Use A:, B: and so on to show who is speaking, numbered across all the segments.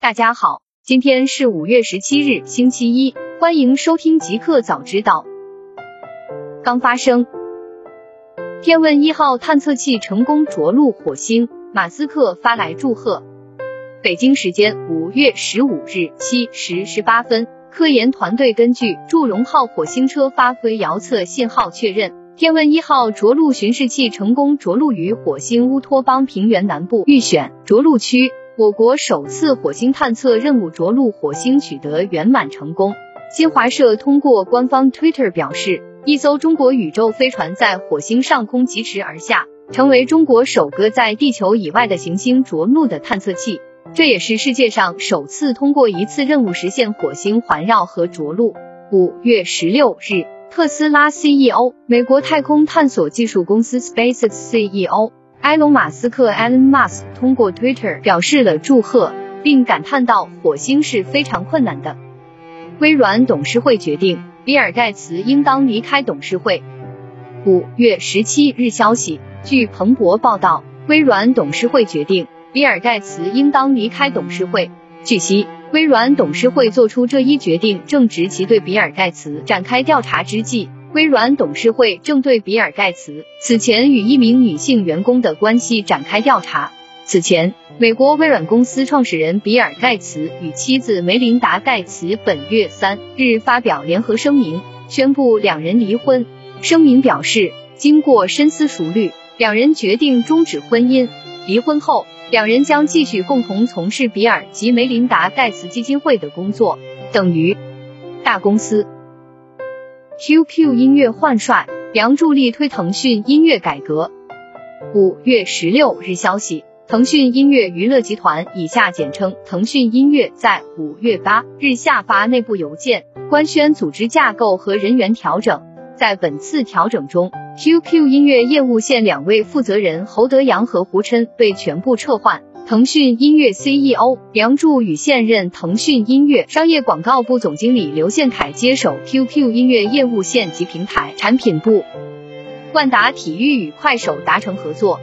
A: 大家好，今天是五月十七日，星期一，欢迎收听极客早知道。刚发生，天问一号探测器成功着陆火星，马斯克发来祝贺。北京时间五月十五日七时十八分，科研团队根据祝融号火星车发回遥测信号确认，天问一号着陆巡视器成功着陆于火星乌托邦平原南部预选着陆区。我国首次火星探测任务着陆火星取得圆满成功。新华社通过官方 Twitter 表示，一艘中国宇宙飞船在火星上空疾驰而下，成为中国首个在地球以外的行星着陆的探测器。这也是世界上首次通过一次任务实现火星环绕和着陆。五月十六日，特斯拉 CEO、美国太空探索技术公司 SpaceX CEO。埃隆·马斯克 （Elon Musk） 通过 Twitter 表示了祝贺，并感叹到火星是非常困难的。微软董事会决定，比尔·盖茨应当离开董事会。五月十七日消息，据彭博报道，微软董事会决定，比尔·盖茨应当离开董事会。据悉，微软董事会做出这一决定，正值其对比尔·盖茨展开调查之际。微软董事会正对比尔·盖茨此前与一名女性员。工的关系展开调查。此前，美国微软公司创始人比尔·盖茨与妻子梅琳达·盖茨本月三日发表联合声明，宣布两人离婚。声明表示，经过深思熟虑，两人决定终止婚姻。离婚后，两人将继续共同从事比尔及梅琳达·盖茨基金会的工作。等于大公司。QQ 音乐换帅，梁祝力推腾讯音乐改革。五月十六日消息，腾讯音乐娱乐集团（以下简称腾讯音乐）在五月八日下发内部邮件，官宣组织架构和人员调整。在本次调整中，QQ 音乐业务线两位负责人侯德阳和胡琛被全部撤换。腾讯音乐 CEO 梁祝与现任腾讯音乐商业广告部总经理刘宪凯接手 QQ 音乐业务线及平台产品部。万达体育与快手达成合作。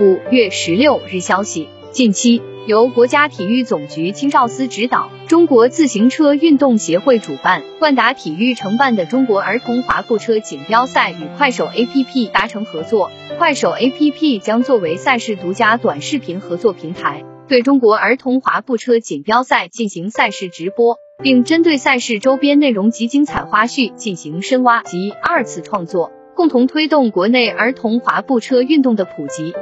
A: 五月十六日消息，近期由国家体育总局青少司指导，中国自行车运动协会主办，万达体育承办的中国儿童滑步车锦标赛与快手 APP 达成合作。快手 APP 将作为赛事独家短视频合作平台，对中国儿童滑步车锦标赛进行赛事直播，并针对赛事周边内容及精彩花絮进行深挖及二次创作，共同推动国内儿童滑步车运动的普及。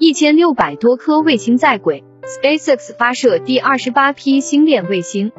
A: 一千六百多颗卫星在轨，SpaceX 发射第二十八批星链卫星。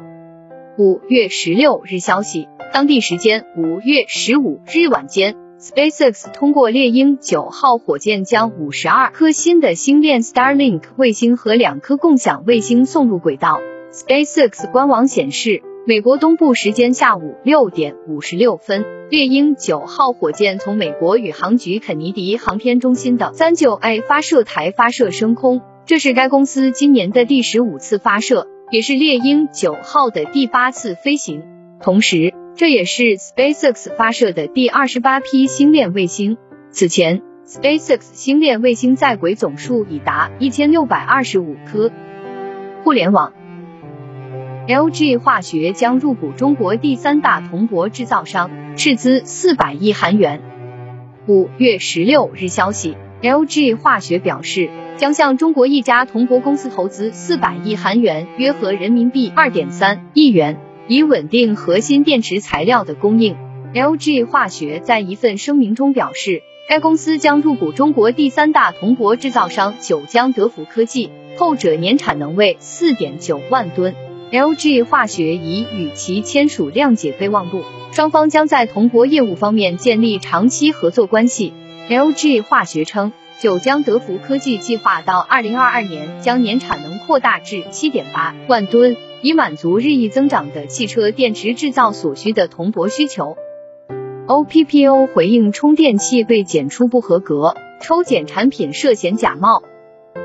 A: 五月十六日消息，当地时间五月十五日晚间。SpaceX 通过猎鹰九号火箭将五十二颗新的星链 Starlink 卫星和两颗共享卫星送入轨道。SpaceX 官网显示，美国东部时间下午六点五十六分，猎鹰九号火箭从美国宇航局肯尼迪航天中心的三九 A 发射台发射升空，这是该公司今年的第十五次发射，也是猎鹰九号的第八次飞行。同时，这也是 SpaceX 发射的第二十八批星链卫星。此前，SpaceX 星链卫星在轨总数已达一千六百二十五颗。互联网，LG 化学将入股中国第三大铜箔制造商，斥资四百亿韩元。五月十六日消息，LG 化学表示，将向中国一家铜箔公司投资四百亿韩元，约合人民币二点三亿元。以稳定核心电池材料的供应。LG 化学在一份声明中表示，该公司将入股中国第三大铜箔制造商九江德福科技，后者年产能为四点九万吨。LG 化学已与其签署谅解备忘录，双方将在铜箔业务方面建立长期合作关系。LG 化学称，九江德福科技计划到二零二二年将年产能扩大至七点八万吨。以满足日益增长的汽车电池制造所需的铜箔需求。OPPO 回应充电器被检出不合格，抽检产品涉嫌假冒。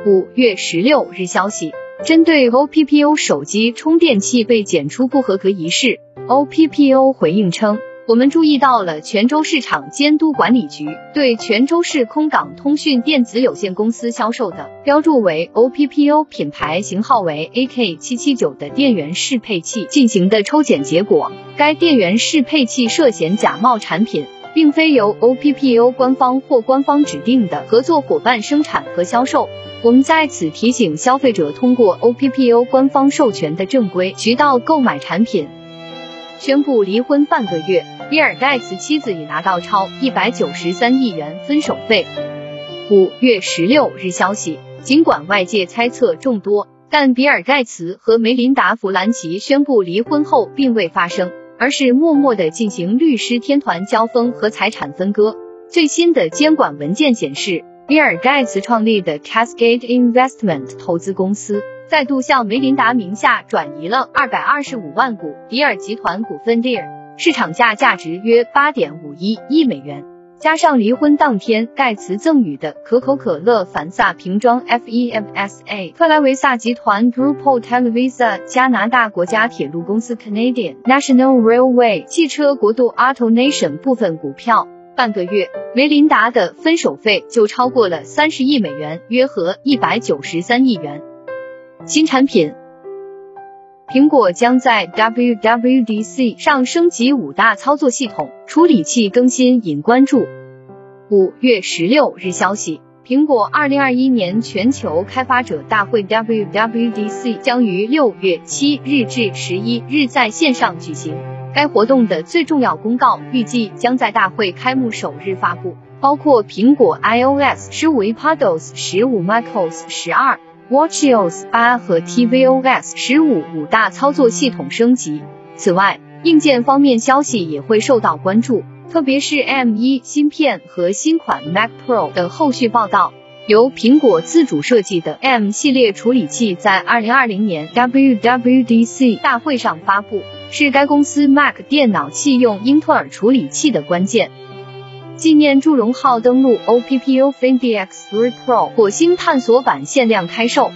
A: 五月十六日消息，针对 OPPO 手机充电器被检出不合格一事，OPPO 回应称，我们注意到了泉州市场监督管理局对泉州市空港通讯电子有限公司销售的标注为 OPPO 品牌型号为 AK779 的电源适配器进行的抽检结果，该电源适配器涉嫌假冒产品，并非由 OPPO 官方或官方指定的合作伙伴生产和销售。我们在此提醒消费者，通过 OPPO 官方授权的正规渠道购买产品。宣布离婚半个月，比尔盖茨妻子已拿到超一百九十三亿元分手费。五月十六日消息，尽管外界猜测众多，但比尔盖茨和梅琳达弗兰奇宣布离婚后并未发生，而是默默地进行律师天团交锋和财产分割。最新的监管文件显示，比尔盖茨创立的 Cascade Investment 投资公司。再度向梅琳达名下转移了二百二十五万股比尔集团股份 d e r 市场价价值约八点五一亿美元。加上离婚当天盖茨赠予的可口可乐凡萨瓶装 FEMSA，特莱维萨集团 Grupo Televisa，加拿大国家铁路公司 Canadian National Railway，汽车国度 AutoNation 部分股票。半个月，梅琳达的分手费就超过了三十亿美元，约合一百九十三亿元。新产品，苹果将在 WWDC 上升级五大操作系统，处理器更新引关注。五月十六日消息，苹果二零二一年全球开发者大会 WWDC 将于六月七日至十一日在线上举行。该活动的最重要公告预计将在大会开幕首日发布，包括苹果 iOS 十五、iPadOS 十五、macOS 十二。WatchOS 八和 tvOS 十五五大操作系统升级。此外，硬件方面消息也会受到关注，特别是 M1 芯片和新款 Mac Pro 的后续报道。由苹果自主设计的 M 系列处理器在二零二零年 WWDC 大会上发布，是该公司 Mac 电脑器用英特尔处理器的关键。纪念祝融号登陆 OPPO Find X3 Pro 火星探索版限量开售。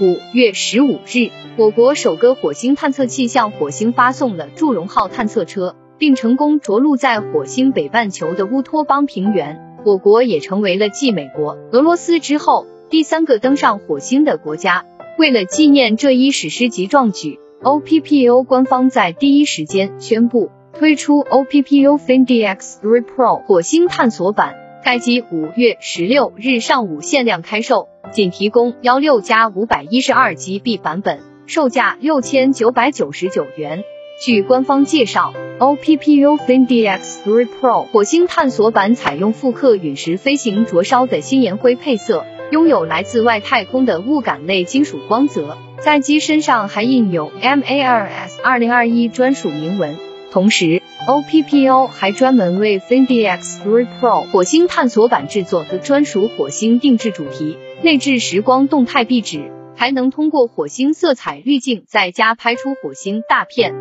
A: 五月十五日，我国首个火星探测器向火星发送了祝融号探测车，并成功着陆在火星北半球的乌托邦平原。我国也成为了继美国、俄罗斯之后第三个登上火星的国家。为了纪念这一史诗级壮举，OPPO 官方在第一时间宣布。推出 OPPO Find X3 Pro 火星探索版，该机五月十六日上午限量开售，仅提供幺六加五百一十二 GB 版本，售价六千九百九十九元。据官方介绍，OPPO Find X3 Pro 火星探索版采用复刻陨石飞行灼烧的新岩灰配色，拥有来自外太空的雾感类金属光泽，在机身上还印有 MARS 二零二一专属铭文。同时，OPPO 还专门为 Find X3 Pro 火星探索版制作的专属火星定制主题，内置时光动态壁纸，还能通过火星色彩滤镜在家拍出火星大片。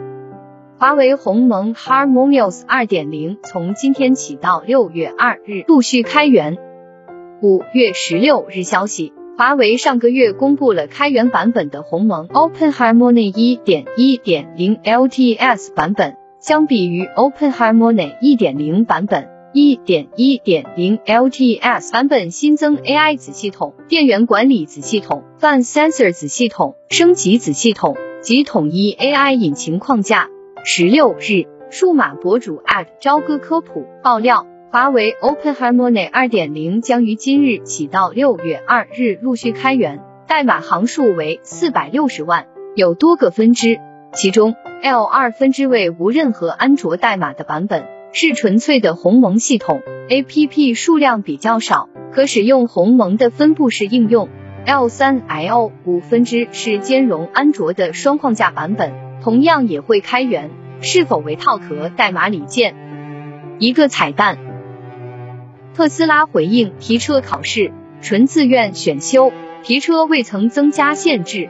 A: 华为鸿蒙 HarmonyOS 2.0从今天起到六月二日陆续开源。五月十六日消息，华为上个月公布了开源版本的鸿蒙 Open Harmony 1.1.0 LTS 版本。相比于 Open Harmony 1.0版本1.1.0 LTS 版本新增 AI 子系统、电源管理子系统、Fan Sensor 子系统、升级子系统及统一 AI 引擎框架。十六日，数码博主 at 朝歌科普爆料，华为 Open Harmony 2.0将于今日起到六月二日陆续开源，代码行数为四百六十万，有多个分支，其中。L 二分支为无任何安卓代码的版本，是纯粹的鸿蒙系统，APP 数量比较少，可使用鸿蒙的分布式应用。L 三 L 五分支是兼容安卓的双框架版本，同样也会开源，是否为套壳代码里见。一个彩蛋，特斯拉回应提车考试纯自愿选修，提车未曾增加限制。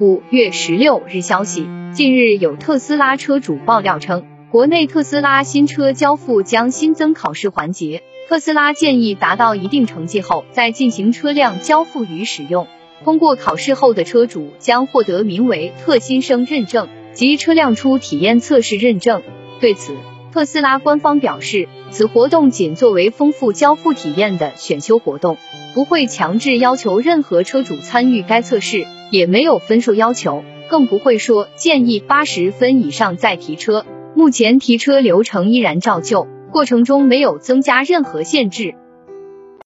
A: 五月十六日消息。近日有特斯拉车主爆料称，国内特斯拉新车交付将新增考试环节。特斯拉建议达到一定成绩后再进行车辆交付与使用。通过考试后的车主将获得名为“特新生认证”及车辆初体验测试认证。对此，特斯拉官方表示，此活动仅作为丰富交付体验的选修活动，不会强制要求任何车主参与该测试，也没有分数要求，更不会说建议八十分以上再提车。目前提车流程依然照旧，过程中没有增加任何限制。